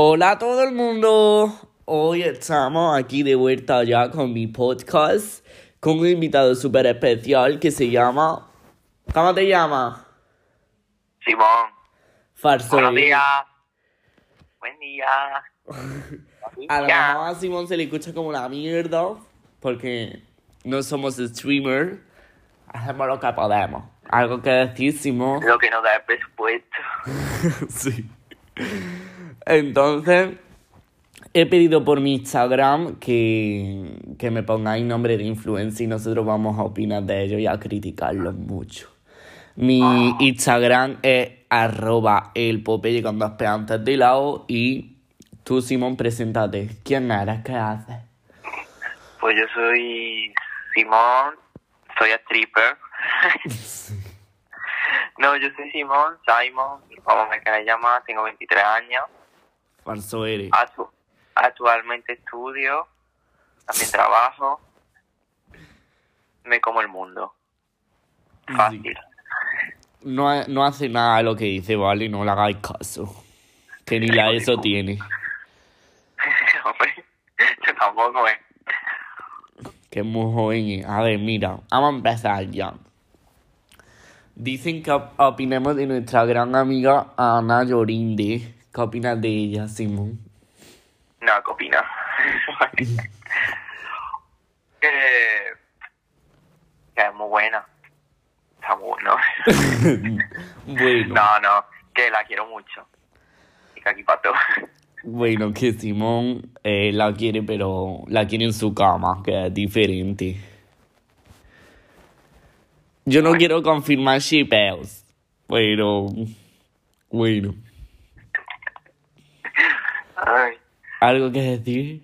Hola a todo el mundo. Hoy estamos aquí de vuelta ya con mi podcast con un invitado súper especial que se llama... ¿Cómo te llamas? Simón, Farso. buenos días. Buen día. A la mamá Simón se le escucha como la mierda porque no somos streamer. Hacemos lo que podemos. ¿Algo que decir, Simón? Lo que nos da el presupuesto. sí. Entonces, he pedido por mi Instagram que, que me pongáis nombre de influencer y nosotros vamos a opinar de ellos y a criticarlos mucho. Mi Instagram es arroba el Popeye con dos P antes de lado y tú, Simón, preséntate. ¿Quién eres? ¿Qué haces? Pues yo soy Simón, soy stripper. no, yo soy Simón, Simon, como me queráis llamar, tengo 23 años. Falso eres. Actu- actualmente estudio, también trabajo. Me como el mundo. Fácil. No, no hace nada de lo que dice, ¿vale? No le hagáis caso. Que ni la eso tiene. Hombre, yo tampoco, eh. Que es muy joven. A ver, mira, vamos a empezar ya. Dicen que op- opinemos de nuestra gran amiga Ana Llorinde. ¿Qué opinas de ella, Simón? No, ¿qué opinas? que, que es muy buena. Está muy bueno. bueno, No, no, que la quiero mucho. Y que aquí para todo. bueno, que Simón eh, la quiere, pero la quiere en su cama, que es diferente. Yo no quiero confirmar shipeos, pero bueno. Ay, ¿Algo que decir?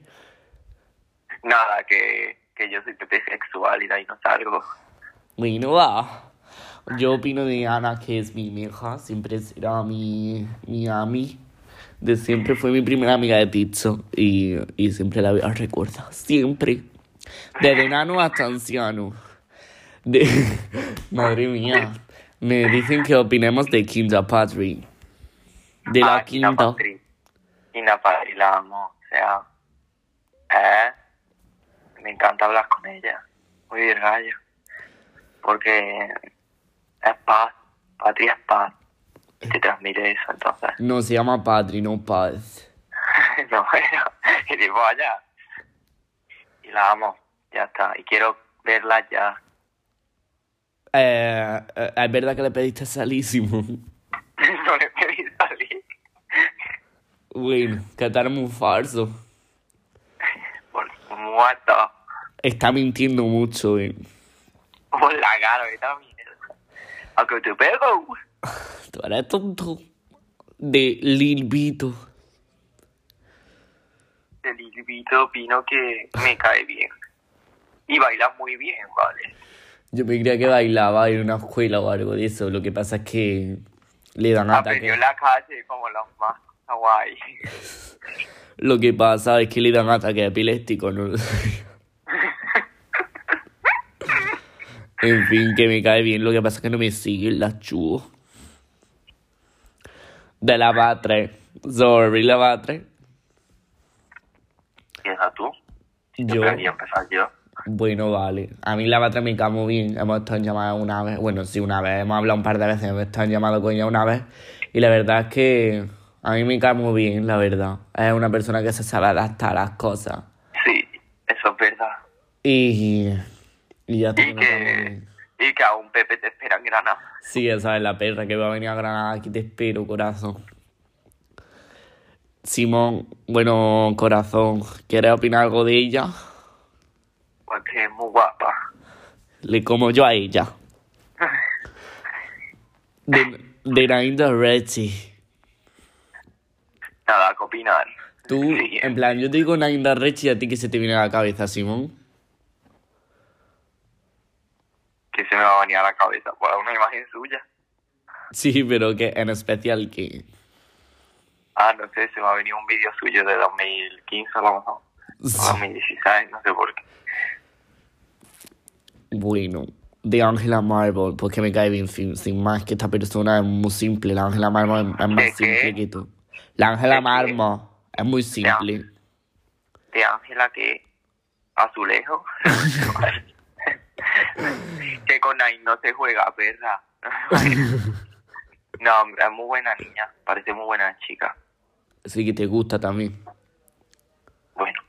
nada, que, que yo soy sexual y de ahí no salgo. Bueno, va. Yo opino de Ana que es mi hija, siempre será mi, mi ami. De siempre fue mi primera amiga de pizza y, y siempre la voy a recordar, siempre. Desde enano hasta anciano. De... Madre mía. Me dicen que opinemos de Quinta Patri. De la Ah, Ina quinta. Patri. Ina Patri la amo. O sea, eh, me encanta hablar con ella. Muy bien, gallo. Porque es paz. Patri es paz. Y te transmite eso, entonces. No se llama Patri, no Paz. no, bueno, y digo, vaya. Y la amo, ya está. Y quiero verla ya. Eh, eh, es verdad que le pediste salísimo. no le pedí. Bueno, que tal muy falso. Por muerto. Está mintiendo mucho, eh. Por la cara, que también. Aunque te pego. Tú eres tonto. De Lil Vito. El Ilvito opino que me cae bien. Y baila muy bien, ¿vale? Yo me creía que bailaba en una escuela o algo de eso. Lo que pasa es que le dan Aprendió ataques. en la calle como los más guay. Lo que pasa es que le dan ataques epilépticos, ¿no? en fin, que me cae bien. Lo que pasa es que no me siguen las chubos. De la Batre. Sorry, la Batre. Piensa tú. Yo. empezar yo. Bueno, vale. A mí la batra me cae muy bien. Hemos estado en llamada una vez. Bueno, sí, una vez. Hemos hablado un par de veces. Hemos estado en llamada con ella una vez. Y la verdad es que a mí me cae muy bien, la verdad. Es una persona que se sabe adaptar a las cosas. Sí, eso es verdad. Y, y ya. Y que, y que a un Pepe te espera en Granada. Sí, esa es la perra que va a venir a Granada. Aquí te espero, corazón. Simón, bueno, corazón, ¿quieres opinar algo de ella? Porque es muy guapa. Le como yo a ella. De, de Nainda Reggie. Nada opinar. Tú, Sí. en plan, yo te digo Reggie y a ti que se te viene a la cabeza, Simón. Que se me va a venir a la cabeza. Pues una imagen suya. Sí, pero que en especial que... Ah, no sé, se me ha venido un vídeo suyo de 2015 a lo mejor. O 2016, no sé por qué. Bueno, de Angela Marble, porque me cae bien sin, sin más que esta persona es muy simple. La Angela Marble es, es ¿De más qué? simple que tú. La Angela ¿De qué? Marble Es muy simple. De Ángela que azulejo. que con ahí no se juega, perra. no, es muy buena niña. Parece muy buena chica. Sí que te gusta también. Bueno.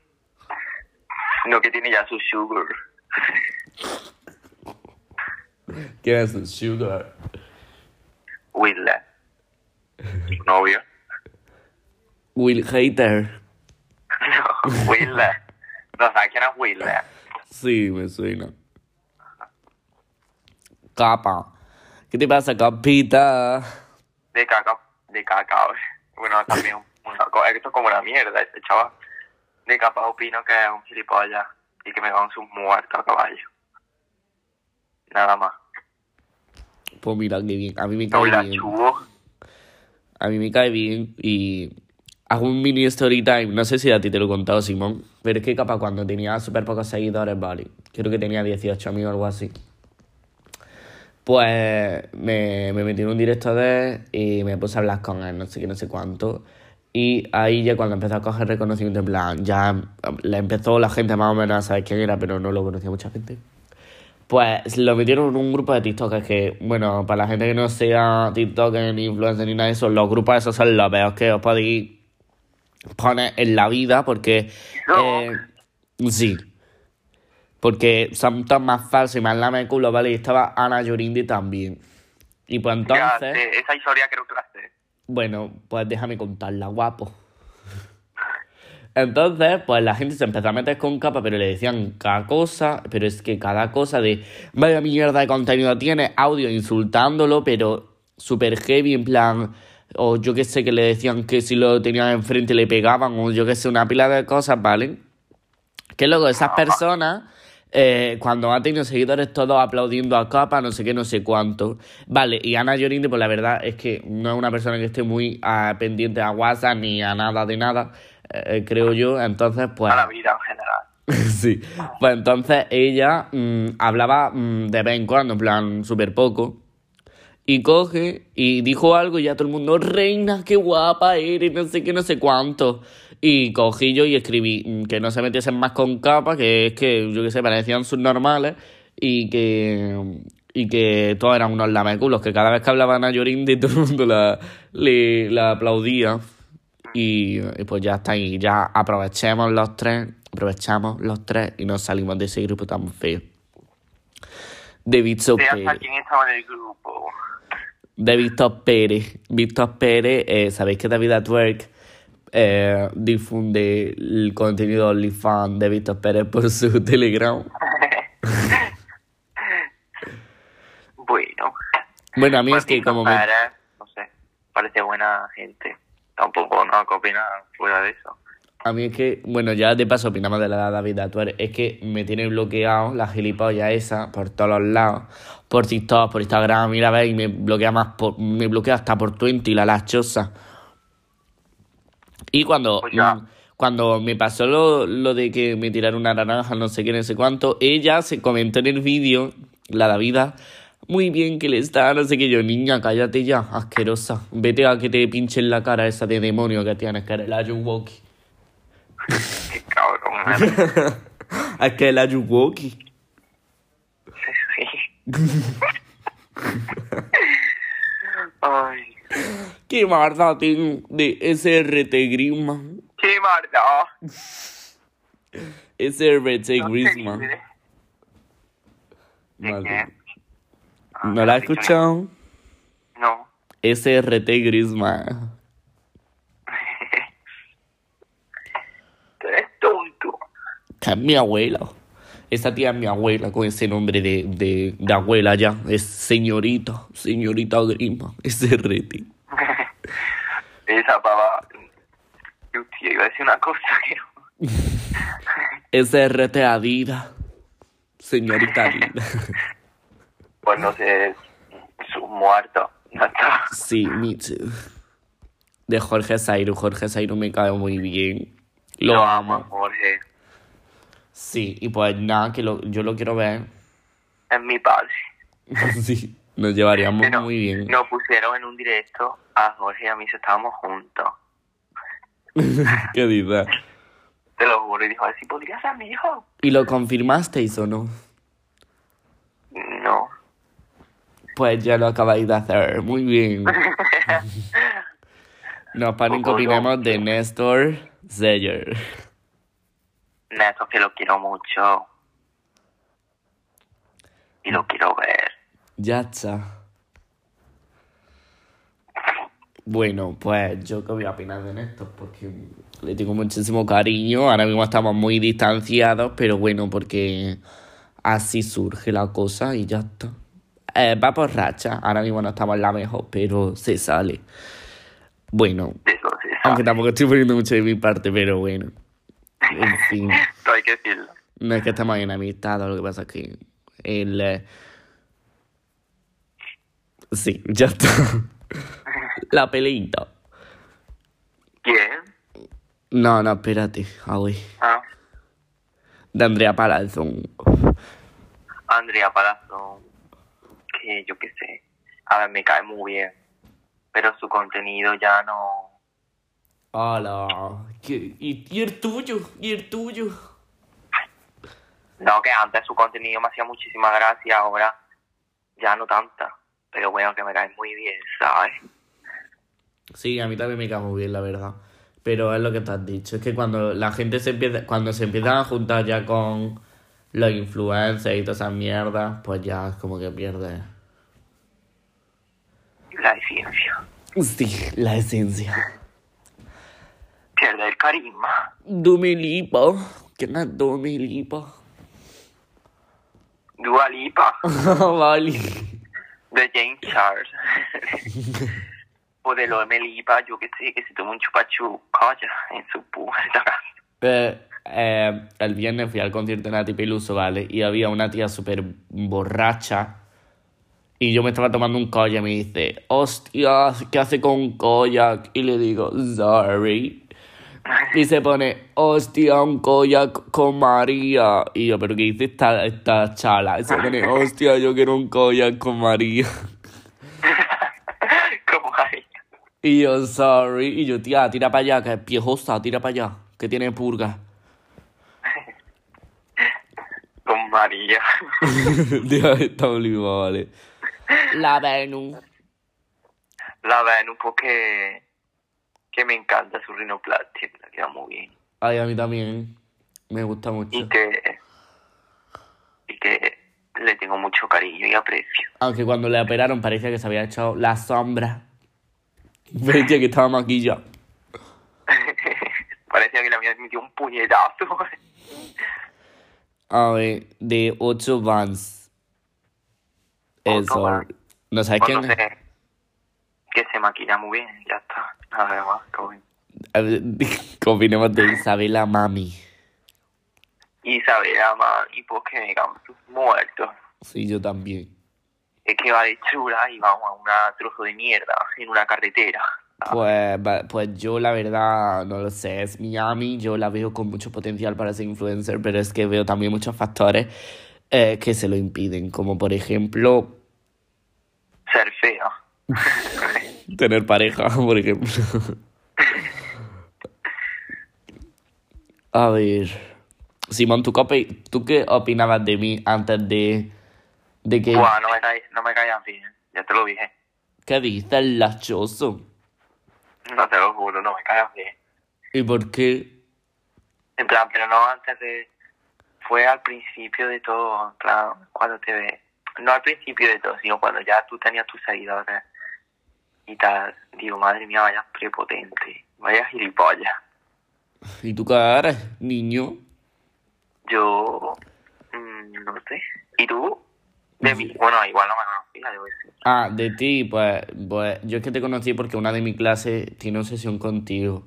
No que tiene ya su sugar. ¿Qué es el sugar? Will. Su novio. Will Hater. No, Will. No sabes quién es Will. Sí, me suena. Capa. ¿Qué te pasa, capita? De caca, de cacao. Bueno, también una cosa, esto es como una mierda este chaval. De capaz opino que es un gilipollas y que me van sus muertos a caballo. Nada más. Pues mira, qué bien. A mí me cae bien. A mí me cae bien y hago un mini story time. No sé si a ti te lo he contado, Simón. Pero es que capaz cuando tenía súper pocos seguidores, vale. Creo que tenía 18 amigos o algo así. Pues me, me metí en un directo de él y me puse a hablar con él, no sé qué, no sé cuánto. Y ahí ya cuando empezó a coger reconocimiento, en plan, ya le empezó la gente más o menos a saber quién era, pero no lo conocía mucha gente. Pues lo metieron en un grupo de TikTokers que, bueno, para la gente que no sea TikToker ni influencer ni nada de eso, los grupos esos son los peores que os podéis poner en la vida porque... No. eh, sí. Porque son todos más falsos y más lame culo, ¿vale? Y estaba Ana Yorindi también. Y pues entonces... esa historia creo que la sé. Bueno, pues déjame contarla, guapo. Entonces, pues la gente se empezó a meter con capa, pero le decían cada cosa, pero es que cada cosa de vaya mierda de contenido tiene, audio insultándolo, pero súper heavy, en plan, o yo que sé, que le decían que si lo tenían enfrente le pegaban, o yo que sé, una pila de cosas, ¿vale? Que luego esas personas, eh, cuando han tenido seguidores, todos aplaudiendo a capa, no sé qué, no sé cuánto. Vale, y Ana Llorinde, pues la verdad es que no es una persona que esté muy ah, pendiente a WhatsApp ni a nada de nada, eh, creo yo. Entonces, pues. A la vida en general. sí. Pues entonces ella mm, hablaba mm, de vez en cuando, en plan, súper poco. Y coge y dijo algo y ya todo el mundo, reina, qué guapa eres, no sé qué, no sé cuánto. Y cogí yo y escribí mm, que no se metiesen más con capa, que es que, yo qué sé, parecían subnormales y que, y que todos eran unos lameculos, que cada vez que hablaban a Yorindi todo el mundo la, le, la aplaudía. Y, y pues ya está ahí, ya aprovechemos los tres, aprovechamos los tres y nos salimos de ese grupo tan feo. De Pérez. quién estaba en el grupo. De Víctor Pérez. Víctor Pérez, eh, sabéis que David Atwork eh, difunde el contenido OnlyFans de Víctor Pérez por su Telegram. Bueno. Bueno, a mí es que como me, no sé, parece buena gente. Tampoco no que opinar fuera de eso. A mí es que, bueno, ya de paso opinamos de la David Atuer, es que me tiene bloqueado la gilipollas esa por todos los lados, por TikTok, por Instagram, mira, ve, y me bloquea más, por, me bloquea hasta por Twenty, la lachosa. Y cuando, Pues mm, cuando me pasó lo, lo de que me tiraron una naranja, no sé qué, no sé cuánto, ella se comentó en el vídeo, la Davida, muy bien que le está, no sé qué, yo, niña, cállate ya, asquerosa, vete a que te pinchen la cara esa de demonio que tienes, que eres la Yuwoki. Qué cabrón. Es que la Yuwoki. Ay, Qué maldad tengo de SRT Griezmann. qué maldad. SRT No sé Griezmann. ni de- ¿De Madre. qué? Ah, ¿No la has escuchado? No. SRT Griezmann. Tú eres tonto. Que es mi abuela. Esa tía es mi abuela con ese nombre de, de, de abuela ya. Es señorita. Señorita Griezmann. SRT. Esa pava. Yo, iba a decir una cosa que no. SRT Adidas. Señorita Adidas. Pues no sé. Muertos. Ya está. Sí, me too. De Jorge Zairo. Jorge Zairo me cae muy bien. Lo Lo amo. Jorge. Sí, y pues nada, que lo, yo lo quiero ver. Es mi padre. sí, nos llevaríamos Pero muy bien. Nos pusieron en un directo a Jorge y a mí, si estábamos juntos. ¿Qué dices? Te lo juro. Y dijo, si podría ser mi hijo. ¿Y lo confirmasteis o no? No. Pues ya lo acabáis de hacer. Muy bien. Nos paren que opinemos de Néstor Zeyer. Néstor, que lo quiero mucho. Y lo quiero ver. Ya está. Bueno, pues yo qué voy a opinar de Néstor, porque le tengo muchísimo cariño. Ahora mismo estamos muy distanciados, pero bueno, porque así surge la cosa y ya está. Eh, va por racha. Ahora mismo no estamos en la mejor, pero se sale. Bueno, aunque tampoco estoy poniendo mucho de mi parte, pero bueno. En fin. Todo hay que decirlo. No es que estamos en amistad, lo que pasa es que el... eh, Sí, ya está. La peleita. ¿Quién? No, no, espérate. Ay. Ah, De Andrea Palazón. Andrea Palazzo. Que yo qué sé. A ver, me cae muy bien. Pero su contenido ya no. ¿Qué- ¿Y, y el tuyo? ¿Y el tuyo? No, que antes su contenido me hacía muchísima gracia, ahora ya no tanta. Pero bueno, que me cae muy bien, ¿sabes? Sí, a mí también me cae muy bien, la verdad. Pero es lo que te has dicho. Es que cuando la gente se empieza... Cuando se empiezan a juntar ya con los influencers y todas esas mierdas, pues ya es como que pierde... La esencia. Sí, la esencia. Pierde el carisma. Dumi lipa. ¿Quién es Dumi lipa? Dua Lipa. vale. De James Charles. o de lo de Lipa, yo que sé, que se toma un chupachu colla en su puerta. Eh, eh, el viernes fui al concierto de Nati Peluso, ¿vale? Y había una tía súper borracha. Y yo me estaba tomando un koyak y me dice, hostia, ¿qué hace con koyak? Y le digo, sorry. Y se pone, hostia, un koyak con María. Y yo, ¿pero qué dice esta, esta chala? Y se pone, hostia, yo quiero un koyak con María. Como ahí. Y yo, sorry. Y yo, tía, tira para allá, que es piejosa, tira para allá, que tiene purga. Con María. Tía, está oliva, vale. La Venus. La Venus porque que me encanta su rinoplastia, le queda muy bien. Ay, a mí también. Me gusta mucho. Y que, y que le tengo mucho cariño y aprecio. Aunque cuando le operaron parecía que se había echado la sombra. Parecía que estaba maquillado. Parecía que le había metido un puñetazo. A ver, de 8 Vans. Eso. ¿No sabes quién es? que se maquilla muy bien, ya está. Nada más, todo bien. A ver, ¿Qué opinamos de Isabela Mami? Isabela, man, y pues que me cago en sus muertos. Sí, yo también. Es que va de chula y vamos a un trozo de mierda en una carretera. Pues, va- pues yo la verdad no lo sé, es Miami, yo la veo con mucho potencial para ser influencer, pero es que veo también muchos factores eh, que se lo impiden, como por ejemplo Ser fea. tener pareja, por ejemplo. A ver, Simón, ¿tú qué, ¿tú qué opinabas de mí antes de, de que... Buah, no me, cae, no me bien, ya te lo dije. ¿Qué dices, lachoso? No te lo juro, no me caías bien. ¿Y por qué? En plan, pero no antes de... Fue al principio de todo, en plan, cuando te ve... No al principio de todo, sino cuando ya tú tenías tus seguidores y tal. Digo, madre mía, vaya prepotente, vaya gilipollas. ¿Y tú qué eres, niño? Yo... mm, no sé. ¿Y tú? De mí. Bueno, igual no me conocía, qué sé. Ah, de ti, pues, pues yo es que te conocí porque una de mi clase tiene obsesión contigo.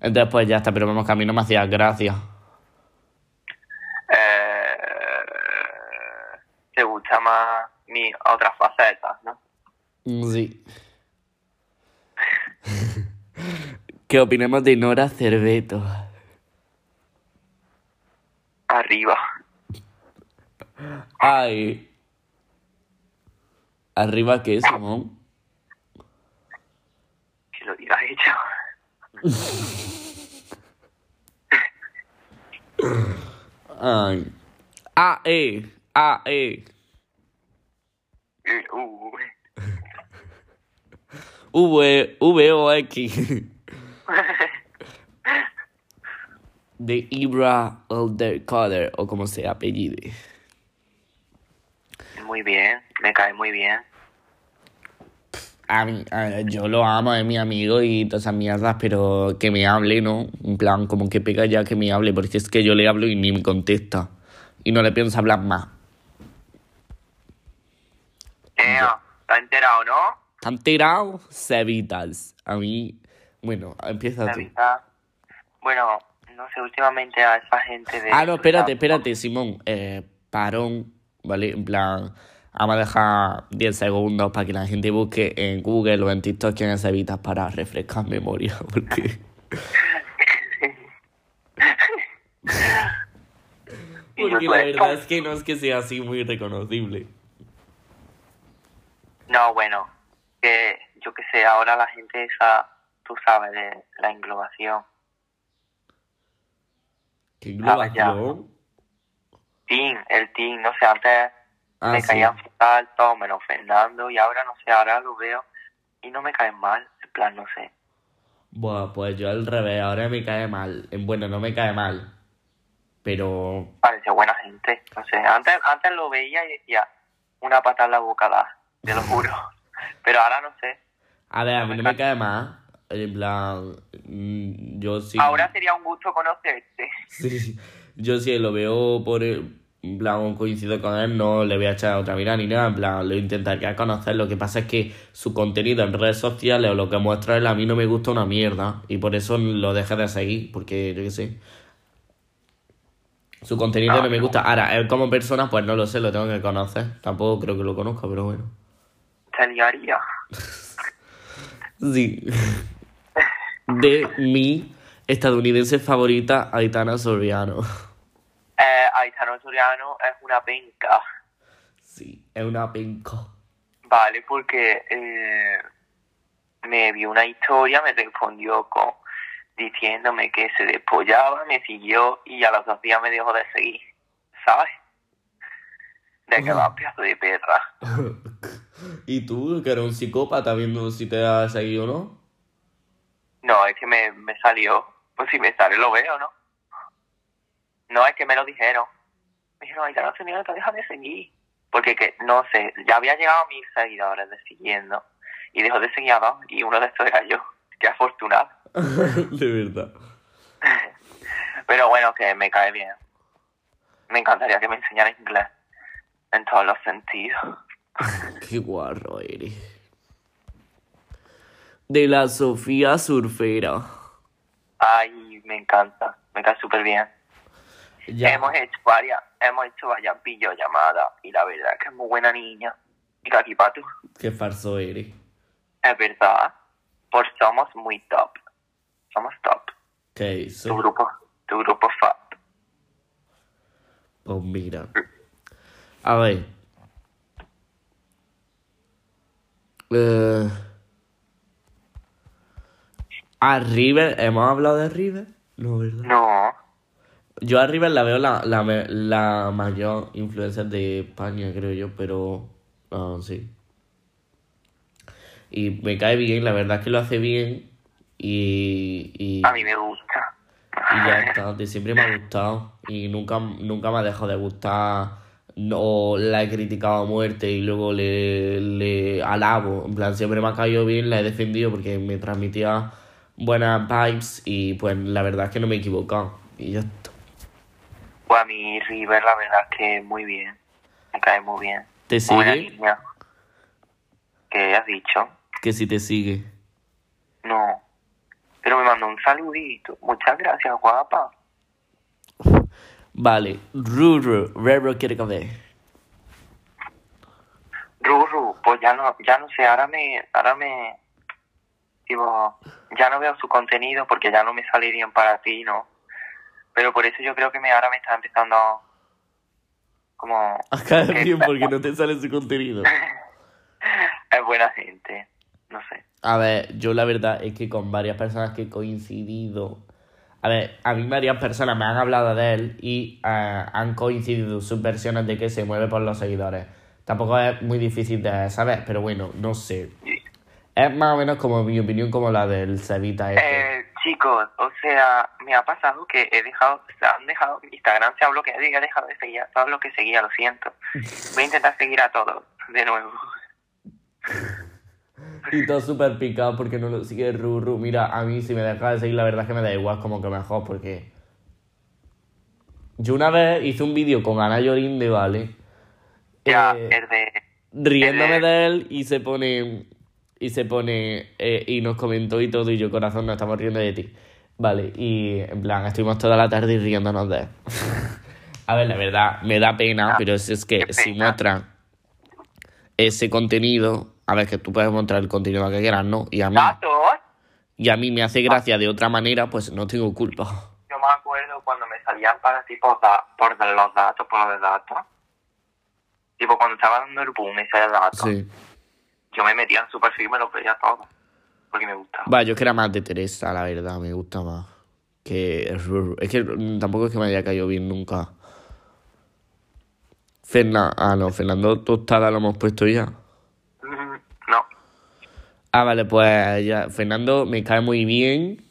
Entonces, pues ya está, pero vamos, que a mí no me hacía gracia. Eh, te gusta más mi otras facetas, ¿no? Sí. ¿Qué opinamos de Nora Cerveto? Arriba. Ay. ¿Arriba qué, Simón? Que lo diga ella. Ay. Ah, eh. Eh. V, V o X. De Ibra Elderkader, o como se apellide. muy bien, me cae muy bien. A mí, a- yo lo amo, es mi amigo y todas esas mierdas, pero que me hable, ¿no? En plan, como que pega ya que me hable, porque es que yo le hablo y ni me contesta. Y no le pienso hablar más. Eh, ¿Está enterado, no? ¿Te han tirado? Cevitas. A mí, bueno, empieza tú. Bueno, no sé, últimamente a esa gente de... Ah, no, espérate, espérate, Simón. Eh, parón, ¿vale? En plan, vamos a dejar 10 segundos para que la gente busque en Google o en TikTok quién es Cevitas para refrescar memoria, porque... Porque la verdad es que no es que sea así muy reconocible. No, bueno, que yo que sé, ahora la gente esa, tú sabes, de la englobación. ¿Qué englobación? Team, el team, no sé, antes Ah, me sí. caían fatal, todos menos Fernando, y ahora no sé, ahora lo veo y no me caen mal, en plan, no sé. Buah, pues yo al revés, ahora me cae mal. Bueno, no me cae mal. Pero... Parece buena gente, no sé. Antes, antes lo veía y decía, una pata en la boca da, te lo juro. Pero ahora no sé. A ver, a mí no me cae mal. En plan... mm, Yo sí... Ahora sería un gusto conocerte. Sí, yo sí lo veo por en plan coincido con él, no le voy a echar otra mirada ni nada, en plan lo intentaría conocer, lo que pasa es que su contenido en redes sociales o lo que muestra él a mí no me gusta una mierda y por eso lo dejé de seguir, porque yo qué sé. Su contenido no me gusta. Ahora, él como persona, pues no lo sé, lo tengo que conocer. Tampoco creo que lo conozca, pero bueno. Liaría. Sí. De mi estadounidense favorita, Aitana Soriano. Eh, Aitano Soriano es una penca. Sí, es una penco. Vale, porque eh, me vio una historia, me respondió con diciéndome que se despollaba, me siguió y a los dos días me dejó de seguir, ¿sabes? De que va pedazo de perra. ¿Y tú, que eres un psicópata, viendo si te has seguido o no? No, es que me, me salió. Pues si me sale lo veo, ¿no? No, es que me lo dijeron. Me dijeron, ay, ya no señora, deja de seguir. Porque que, no sé, ya había llegado a mil seguidores de siguiendo. Y dejó de seguir a dos. Y uno de estos era yo. Qué afortunado. de verdad. Pero bueno, que me cae bien. Me encantaría que me enseñara inglés. En todos los sentidos. Qué guarro eres. De la Sofía Surfera. Ay, me encanta. Me cae súper bien. Ya. Hemos hecho varias, hemos hecho varias videollamadas. Y la verdad es que es muy buena niña. Y Caquipato. Qué falso eres. Es verdad. Pues somos muy top. Somos top. ¿Qué Tu hizo? grupo, tu grupo fab. Pues mira. A ver. Eh... A River, ¿hemos hablado de River? No, ¿verdad? No. Yo a River la veo la, la, la mayor influencer de España, creo yo, pero... ah, sí. Y me cae bien, la verdad es que lo hace bien. Y... y... A mí me gusta. Y ya está, de siempre me ha gustado. Y nunca, nunca me ha dejado de gustar. No la he criticado a muerte y luego le, le alabo. En plan, siempre me ha caído bien, la he defendido porque me transmitía buenas vibes y pues la verdad es que no me he equivocado. Y ya está. Pues a mí River la verdad es que muy bien. Me cae muy bien. ¿Te sigue? ¿Qué has dicho? Que si te sigue. No. Pero me mandó un saludito. Muchas gracias, guapa. Vale, Ruru, Rero quiere comer. Ruru, pues ya no, ya no sé, ahora me, ahora me, digo, ya no veo su contenido porque ya no me sale bien para ti, ¿no? Pero por eso yo creo que me, ahora me está empezando como... A caer bien porque no te sale su contenido. Es buena gente, no sé. A ver, yo la verdad es que con varias personas que he coincidido A ver, a mí varias personas me han hablado de él y eh, han coincidido sus versiones de que se mueve por los seguidores. Tampoco es muy difícil de saber, pero bueno, no sé. Es más o menos como mi opinión como la del Cevita este. Eh, chicos, o sea, me ha pasado que he dejado, se han dejado, Instagram se ha bloqueado y he dejado de seguir a todos los que seguía, lo siento. Voy a intentar seguir a todos, de nuevo. Y todo súper picado porque no lo sigue Ruru. Mira, a mí si me deja de seguir, la verdad es que me da igual, como que mejor, porque. Yo una vez hice un vídeo con Ana Yorinde, ¿vale? Ya, Eh, el de... riéndome el de él y se pone. Y se pone. eh, y nos comentó y todo, y yo, corazón, nos estamos riendo de ti. Vale, y en plan, estuvimos toda la tarde riéndonos de él. A ver, la verdad, me da pena, pero es, es que si muestran ese contenido. A ver, que tú puedes mostrar el contenido que quieras, ¿no? Y a mí, y a mí me hace gracia de otra manera, pues no tengo culpa. Yo me acuerdo cuando me salían para tipo da- por los datos, por los datos. Tipo cuando estaba dando el boom ese de datos. Sí. Yo me metía en su perfil y me lo veía todo. Porque me gustaba. Va, yo es que era más de Teresa, la verdad, me gusta más. Que. Es que mm, tampoco es que me haya caído bien nunca. Ferna ah, no, Fernando Tostada lo hemos puesto ya. Ah, vale, pues ya. Fernando me cae muy bien.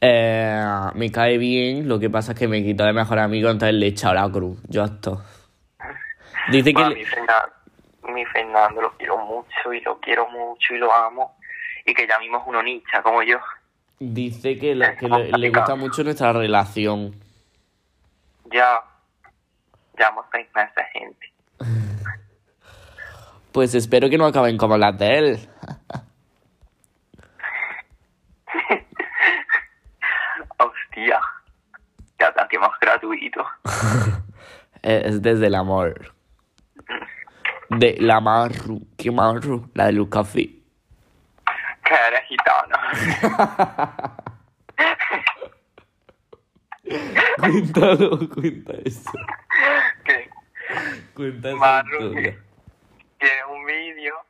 Eh, me cae bien, lo que pasa es que me quitó de mejor amigo, entonces le he echado la cruz. Yo esto. Dice que. Bueno, le- mi, Fernando, mi Fernando lo quiero mucho y lo quiero mucho y lo amo. Y que ya mismo es un onicha como yo. Dice que, le, que le- le gusta mucho nuestra relación. Ya. Llevamos seis meses, gente. Pues espero que no acaben como las de él. Hostia. Ya ataque más gratuito. Es desde el amor. De la Marru. ¿Qué Marru? La de Lucafi. Que eres gitana. Cuéntalo, cuenta eso. que Cuenta esa Un vídeo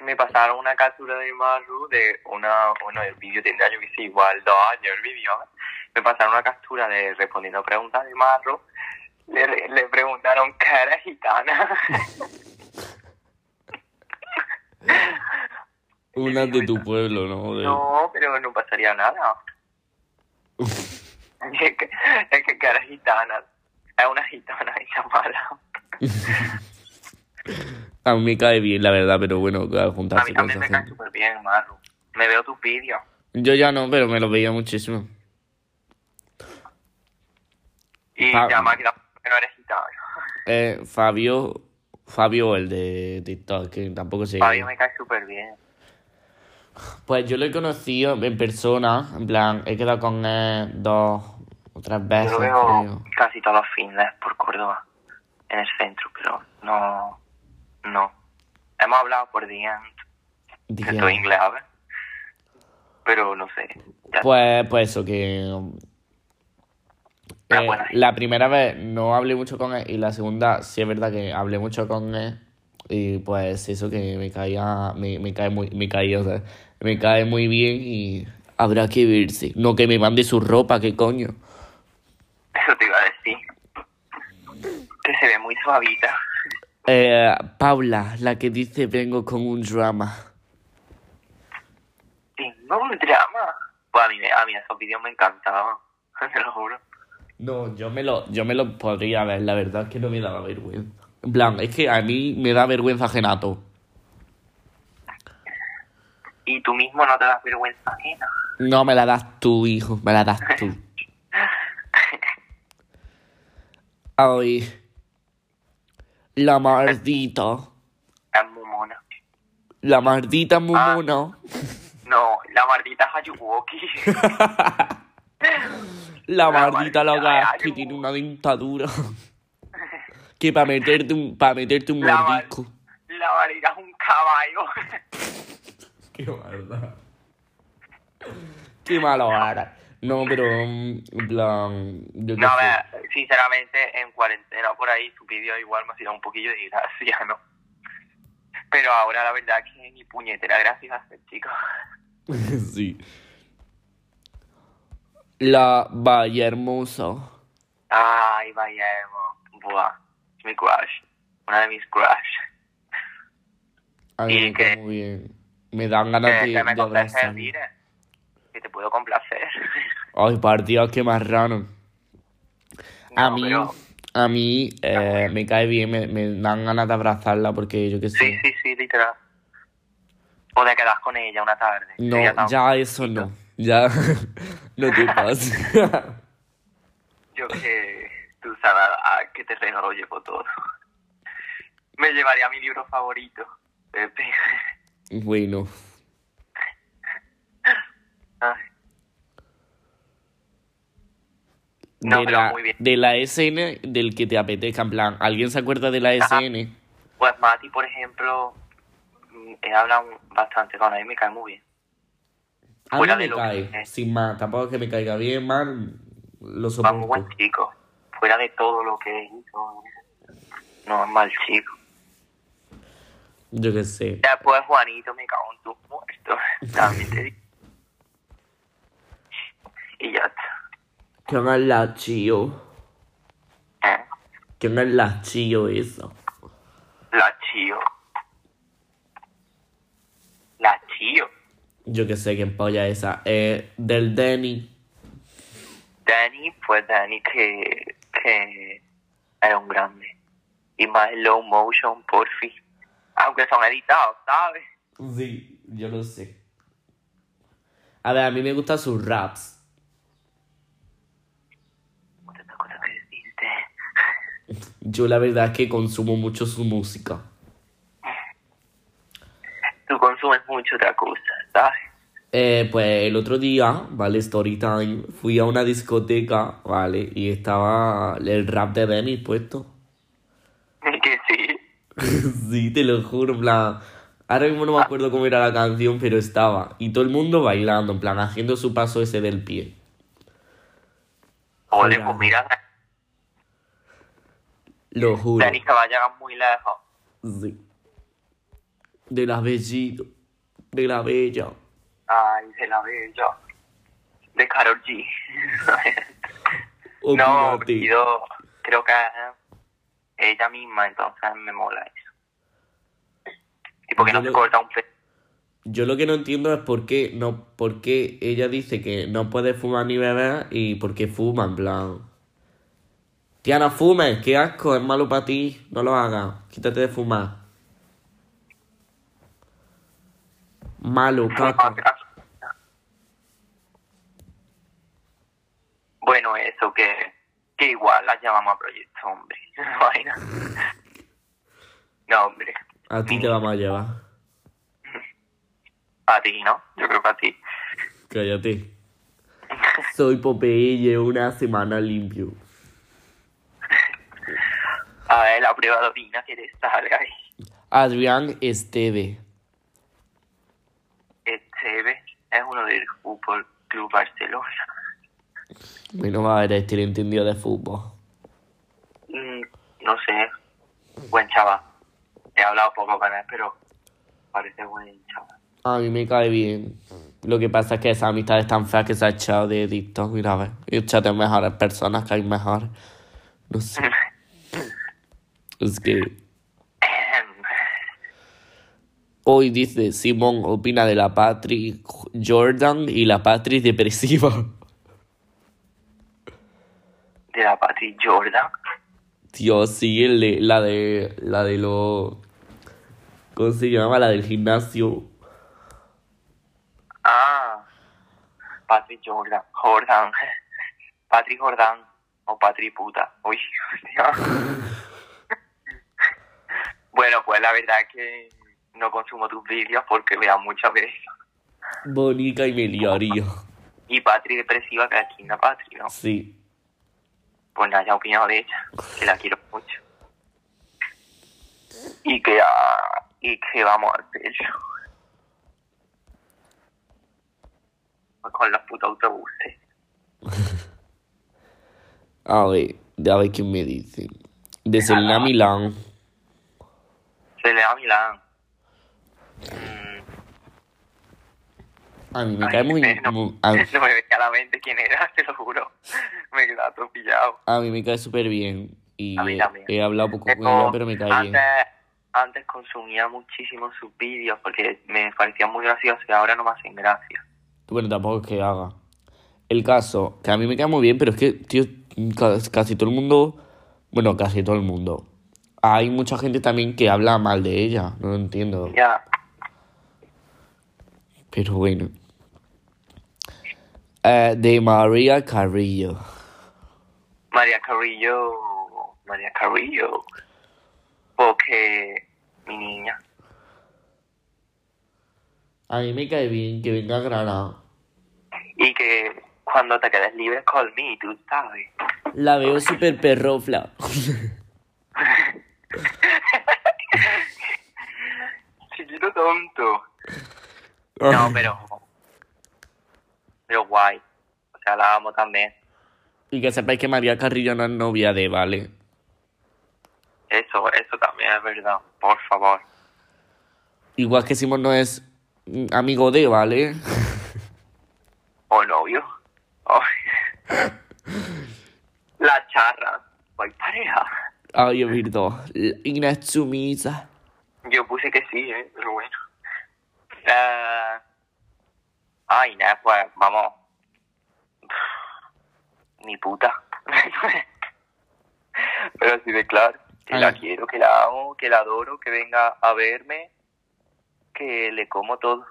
me pasaron una captura de Maru de una, bueno, el vídeo tendría yo que sé, igual dos años el vídeo, ¿eh? me pasaron una captura de respondiendo preguntas de Maru, le, le preguntaron que eres gitana. Una de tu pueblo, ¿no? De- no, pero no pasaría nada. es que, es que, eres gitana, es una gitana esa mala. A mí me cae bien, la verdad, pero bueno, A juntarse mí con también me cae súper bien Maru. Me veo tus vídeos. Yo ya no, pero me lo veía muchísimo. Y Ah. ya quedado que no eres gitana. Eh, Fabio, Fabio, el de TikTok, que tampoco sé. Fabio me cae súper bien. Pues yo lo he conocido en persona, en plan, he quedado con él dos o tres Yo veces, lo veo creo. casi todos los fines por Córdoba, en el centro, pero no, no. Hemos hablado por DM, que Dije, estoy inglés, ¿sabes? Pero no sé. Ya Pues, pues eso, que... Ah, eh, la primera vez no hablé mucho con él y la segunda sí es verdad que hablé mucho con él y pues eso que me caía, me, me cae muy, me caía, o sea, me cae muy bien y habrá que verse. No que me mande su ropa, qué coño. Eso te iba a decir. Que se ve muy suavita. Eh, Paula, la que dice vengo con un drama. Tengo un drama. Pues a mí, me- a mí esos vídeos me encantaban, te lo juro. No, yo me lo, yo me lo podría ver, la verdad es que no me daba vergüenza. En plan, es que a mí me da vergüenza Genato. Y tú mismo no te das vergüenza ajena. No me la das tú, hijo, me la das tú. Ay. La mardita. Es muy mona. La mardita muy Ah. mona. No, la mardita es Ayuwoki. La La mardita loca que tiene una dentadura. que para meterte un, para meterte un La mar- mordisco. la mardita es un caballo. Qué maldad. Qué malo ahora. No, pero en plan. Yo No, a sé. ver, sinceramente, en cuarentena por ahí su vídeo igual me ha sido un poquillo de gracia, ¿no? Pero ahora la verdad que ni puñetera gracias a hacer, chicos. sí. La Valle Hermosa. Ay, vaya, Emo. Buah, es mi crush. Una de mis crush. A mí Y que- muy bien. Me dan ganas Que, de, que me de. Que te puedo complacer. Ay, partido, qué más raro. A No, mí, pero- a mí eh, me cae bien, me, me dan ganas de abrazarla porque yo qué sé. Sí, sí, sí, literal. O de quedar con ella una tarde. No, tan ya eso no. Ya no te pasa. Yo que tú sabes a qué terreno lo llevo todo. Me llevaría mi libro favorito, Pepe. bueno, Ay. No, de, la, muy bien. de la SN del que te apetezca, en plan, ¿alguien se acuerda de la Ajá. SN? Pues Mati, por ejemplo, mm, he hablado bastante con él, me cae muy bien. A mí me cae, que sin más, tampoco es que me caiga bien, mal, lo Va muy buen soporto. chico. Fuera de todo lo que hizo. No es mal chico. Yo qué sé. Después Juanito me cago en tus muertos. También te digo. Y ya está. ¿Quién es la chío? ¿Eh? ¿Quién es la chío esa? La chío. La chío. Yo que sé quién polla esa. Eh, del Denny. Danny, pues Danny que, que era un grande. Y más low motion, por fin. Aunque son editados, ¿sabes? Sí, yo lo sé. A ver, a mí me gustan sus raps. Muchas cosas que decirte. Yo la verdad es que consumo mucho su música. Tú consumes mucho otra cosa, ¿sabes? Eh, pues el otro día, vale, story time, fui a una discoteca, vale, y estaba el rap de Denny puesto. Que sí. sí, te lo juro, en plan. Ahora mismo no me acuerdo cómo era la canción, pero estaba. Y todo el mundo bailando, en plan, haciendo su paso ese del pie. Joder. pues mira, Lo juro. Danny que va a llegar muy lejos. Sí. De la bellito. De la bella. Ay, de la bella. De Karol G. no, yo creo que es ella misma, entonces me mola eso. Y porque Yo no se lo- corta un pe... Yo lo que no entiendo es por qué, no, por qué ella dice que no puede fumar ni beber y por qué fuma, en plan. Tía, no fumes, qué asco, es malo para ti, no lo hagas, quítate de fumar. Malo, caca. Bueno, eso que, que igual la llamamos a Proyecto Hombre. No, hombre. A ti te vamos a llevar. A ti, ¿no? Yo creo que a ti. Cállate. Soy Popeye una semana limpio. A ver, la prueba orina que te sale ahí. Adrián Esteve. Esteve es uno del Fútbol Club Barcelona. Menos va a ver este entendido de fútbol. Mm, no sé, buen chaval. He hablado poco con él, pero parece buen chaval. A mí me cae bien. Lo que pasa es que esas amistades tan feas que se ha echado de TikTok, mira, a ver. Échate mejores personas que hay mejores. No sé. Es que hoy dice Simón opina de la Patrick Jordan y la Patrick depresiva. De la Patrick Jordan. Tío, sí, el de- la de la de lo ¿Cómo se llama? La del gimnasio. Ah, Patrick Jordan. Jordan. Patrick Jordan. O Patrick puta. Uy, hostia. Bueno, pues la verdad es que no consumo tus vídeos porque me da mucha pereza. Y me liaría. Y Patrick depresiva, que es Kinda Patrick, ¿no? Sí. Pues nada, ya he opinado de ella, que la quiero mucho. Y que, ah, y que vamos a hacer Pues con los putos autobuses. A ver, a ver qué me dice. De Selena Milán. A Milán. A mí me Ay, cae muy... no, muy- a, no me venía a la mente quién era, te lo juro. Me todo pillado. a mí me cae súper bien. Y A mí he, he hablado poco con ella, pero me cae antes, bien. antes consumía muchísimo sus vídeos porque me parecían muy graciosos y ahora no me hacen gracia. Bueno, tampoco es que haga. El caso, que a mí me cae muy bien, pero es que, tío, ca- casi todo el mundo... Bueno, casi todo el mundo. Hay mucha gente también que habla mal de ella. No lo entiendo. Ya, Pero bueno. Eh, de María Carrillo. María Carrillo, María Carrillo, porque mi niña, A mí me cae bien que venga a Granada. y que cuando te quedes libre, call me, tú sabes. La veo súper perrofla. Chiquito tonto. No, pero, pero guay. O sea, la amo también. Y que sepáis que María Carrillo no es novia de Vale. Eso, eso también es verdad, por favor. Igual que Simón no es amigo de Vale. O novio. Ay. La charra. Voy pareja. Ay, es verdad. Inés sumisa. Yo puse que sí, ¿eh? pero bueno. Ay, nada, pues vamos. Ni puta. pero sí de claro. Que la Ay. quiero, que la amo, que la adoro, que venga a verme, que le como todo.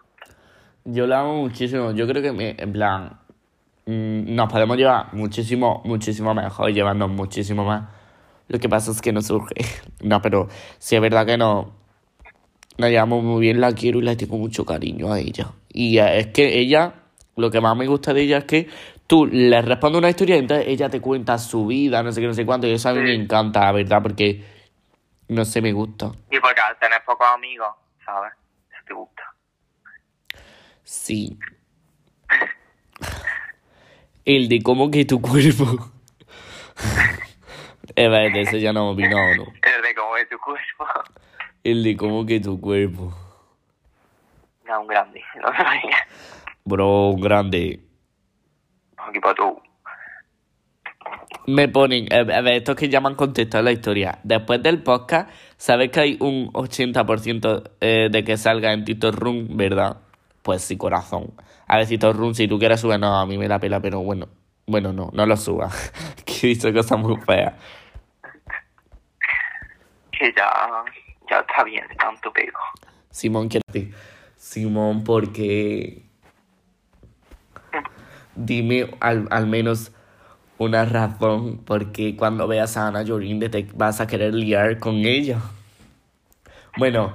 Yo la amo muchísimo. Yo creo que, me- en plan, mm, nos podemos llevar muchísimo, muchísimo mejor, llevarnos muchísimo más. Lo que pasa es que no surge. No, pero sí es verdad que no. La llevamos muy bien, la quiero y la tengo mucho cariño a ella. Y es que ella, lo que más me gusta de ella es que tú le respondes una historia y entonces ella te cuenta su vida, no sé qué, no sé cuánto. Y eso a mí me encanta, la verdad, porque no sé, me gusta. Y porque al tener pocos amigos, ¿sabes? Eso te gusta. Sí. El de cómo que tu cuerpo. Eh, vale, ese ya no hemos opinado, ¿no? El de cómo es tu cuerpo. El de cómo que tu cuerpo. No, un grande. No me. Bro, grande. Aquí para tú. Me ponen, eh, a ver, estos que ya me han contestado la historia. Después del podcast, ¿sabes que hay un 80% eh, de que salga en TikTok Room, verdad? Pues sí, corazón. A ver, TikTok Room, si tú quieres subir, no, a mí me la pela, pero bueno. Bueno, no, no lo subas. que he dicho cosas muy feas. Que ya, ya está bien de tanto pego. Simón, quiero decir. Simón, porque. Dime al, al menos una razón porque cuando veas a Ana Yorinde te vas a querer liar con ella. Bueno,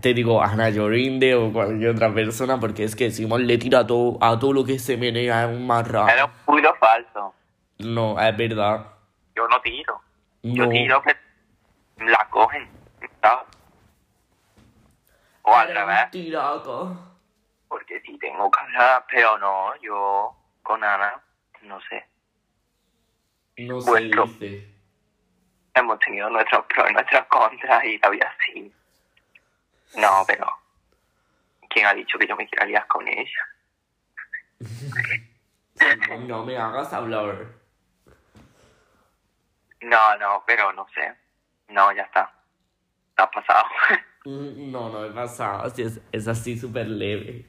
te digo Ana Yorinde o cualquier otra persona porque es que Simón le tira a todo, a todo lo que se menea, es un marrano. Era un pulo falso. No, es verdad. Yo no tiro. Yo tiro la cogen. ¿sabes? O al revés. Porque sí tengo que hablar, pero no, yo con Ana, no sé. No dice. Hemos tenido nuestros pros y nuestras contras y todavía sí. No, pero ¿quién ha dicho que yo me quiera liar con ella? No me hagas hablar. No, no, pero no sé. No, ya está. Has pasado. Mm, No, no he pasado. Sí, es, es así súper leve.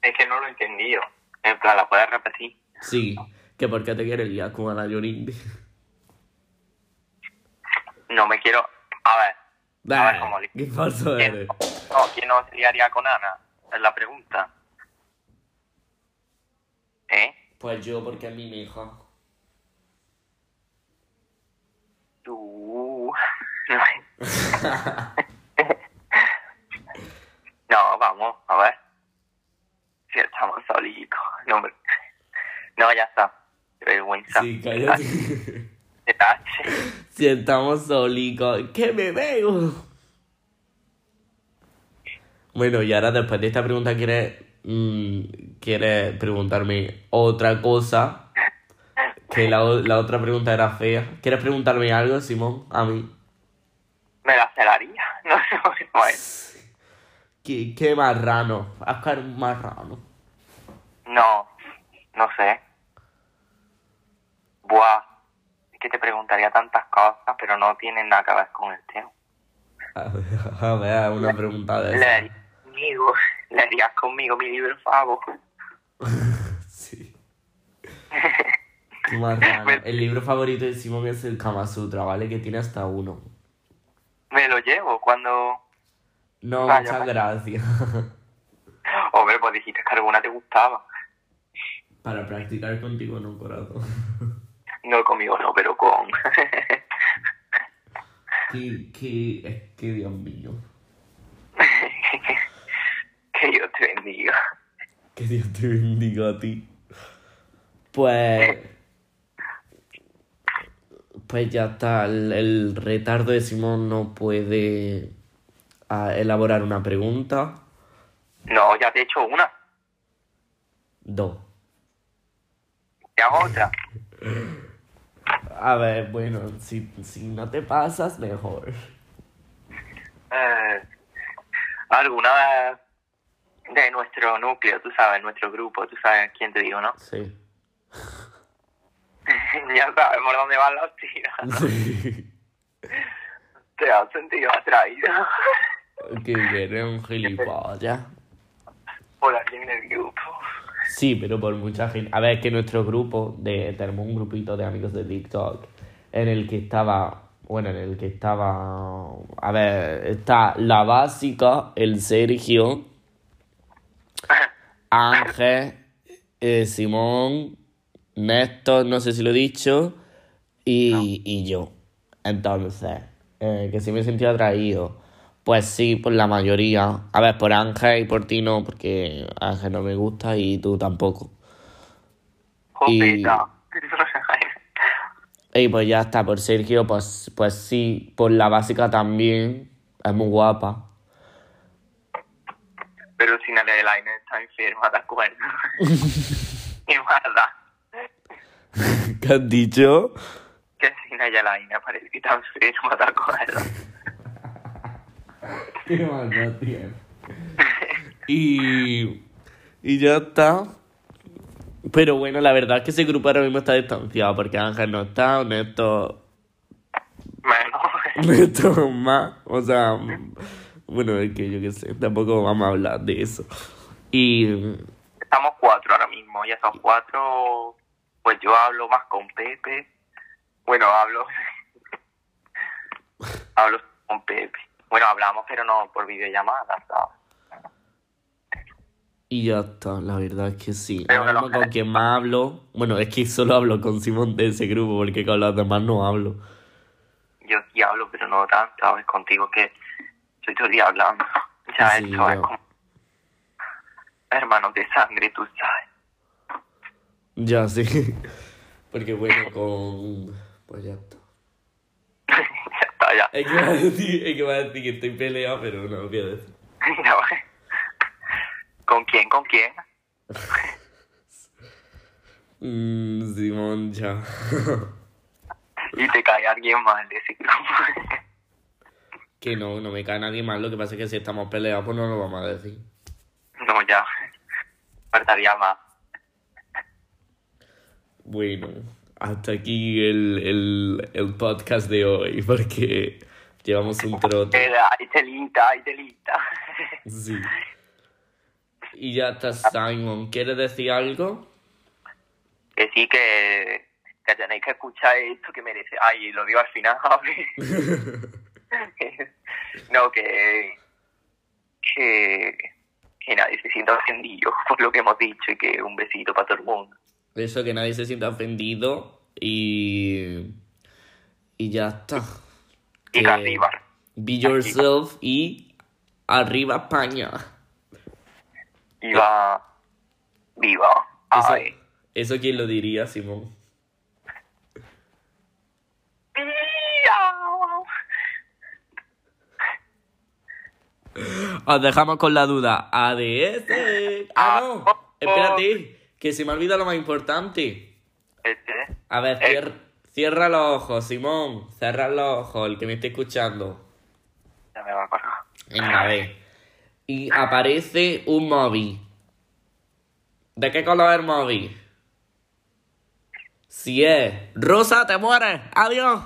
es que no lo he entendido. En plan, ¿la puedes repetir? Sí, que por qué te quieres liar con Ana Yorinde. No me quiero... A ver. A ver cómo qué falso ¿Quién, eres. no, ¿quién no se liaría con Ana? Es la pregunta. ¿Eh? Pues yo, porque es mi hija. Tú... No, vamos, a ver. Si estamos solitos. No, me- no ya está. Qué vergüenza. Sí, cállate. Si estamos solicos, que me veo. Bueno, y ahora después de esta pregunta, ¿quieres, mm, ¿quieres preguntarme otra cosa? Que la, la otra pregunta era fea. ¿Quieres preguntarme algo, Simón? A mí. Me la celaría. No sé, bueno. ¿Qué, qué marrano? Oscar, un marrano. No, no sé. Buah, es que te preguntaría tantas cosas, pero no tienen nada que ver con el tema. A ver, a ver, una pregunta de esa. Leerías conmigo, leerías conmigo mi libro favorito. Sí. Qué marrano. El libro favorito de Simón es el Kama Sutra, ¿vale? Que tiene hasta uno. Llevo cuando... No, Vaya, muchas gracias. Hombre, pues dijiste que alguna te gustaba. Para practicar contigo, no, corazón. No conmigo, no, pero con... Que, que, es que Dios mío. que Dios te bendiga. Que Dios te bendiga a ti. Pues. Pues ya está. El, el retardo de Simón no puede ah, elaborar una pregunta. No, ya te he hecho una. Dos. Te hago otra. A ver, bueno, si, si no te pasas, mejor. Eh, alguna de, de nuestro núcleo, tú sabes, nuestro grupo, tú sabes quién te digo, ¿no? Sí. ya sabes por dónde van las tiras. Sí. Te has sentido atraído Que eres un gilipollas. por alguien en el grupo. Sí, pero por mucha gente. A ver, es que nuestro grupo, de, tenemos un grupito de amigos de TikTok, en el que estaba, bueno, en el que estaba, a ver, está la básica, el Sergio, Ángel, eh, Simón, Néstor, no sé si lo he dicho, y, y yo. Entonces, eh, que sí me he sentido atraído. Pues sí, por la mayoría. A ver, por Ángel y por ti no, porque Ángel no me gusta y tú tampoco. Y- Jopeta. Y pues ya está, por Sergio, pues, pues sí, por la básica también. Es muy guapa. Pero si Nele Line está enferma, ¿de acuerdo? y mala. ¿Qué has dicho? Que si Naya Line parece que está enferma, ¿de acuerdo? Qué maldad tiene. Y, y ya está. Pero bueno, la verdad es que ese grupo ahora mismo está distanciado porque Ángel no está, Néstor, Menos. Néstor más. O sea, bueno, es que yo qué sé, tampoco vamos a hablar de eso. Y Estamos cuatro ahora mismo, y esos cuatro, pues yo hablo más con Pepe. Bueno, hablo. hablo con Pepe. Bueno, hablamos, pero no por videollamada, ¿sabes? Y ya está, la verdad es que sí. Pero con quien más hablo, bueno, es que solo hablo con Simón de ese grupo, porque con los demás no hablo. Yo sí hablo, pero no tanto, ¿sabes? Contigo que estoy todo el día hablando. Ya Sí, esto es como hermanos de sangre, tú sabes. Ya sí. Porque bueno, con. Pues ya está. ya está, ya. Es que va a decir, es que va a decir que estoy peleado, pero no lo voy a decir. ¿Con quién? ¿Con quién? Mm, Simón, ya. Y te cae alguien mal de ese grupo. que no, no me cae nadie mal. Lo que pasa es que si estamos peleados, pues no lo vamos a decir. no, ya. Faltaría más. Bueno, hasta aquí el, el, el podcast de hoy, porque llevamos un trote. Hay telita, hay telita. Sí. Y ya está Simon. ¿Quieres decir algo? que sí, que, que tenéis que escuchar esto que merece. Ay, lo digo al final. no, que, que, que nadie se sienta ofendido por lo que hemos dicho y que un besito para todo el mundo. Eso, que nadie se sienta ofendido y. Y ya está. Y que arriba. Be yourself y. Arriba España. Viva. Viva. Eso. ¿Eso quién lo diría, Simón? Os dejamos con la duda. ADS. Ah, no. Espérate, que se me olvida lo más importante. Este, A ver, Eh. cier- cierra los ojos, Simón. Cierra los ojos, el que me esté escuchando. ya me va a cargar. Venga, a ver. Y aparece un móvil. ¿De qué color es el móvil? Si es rosa, te mueres. Adiós.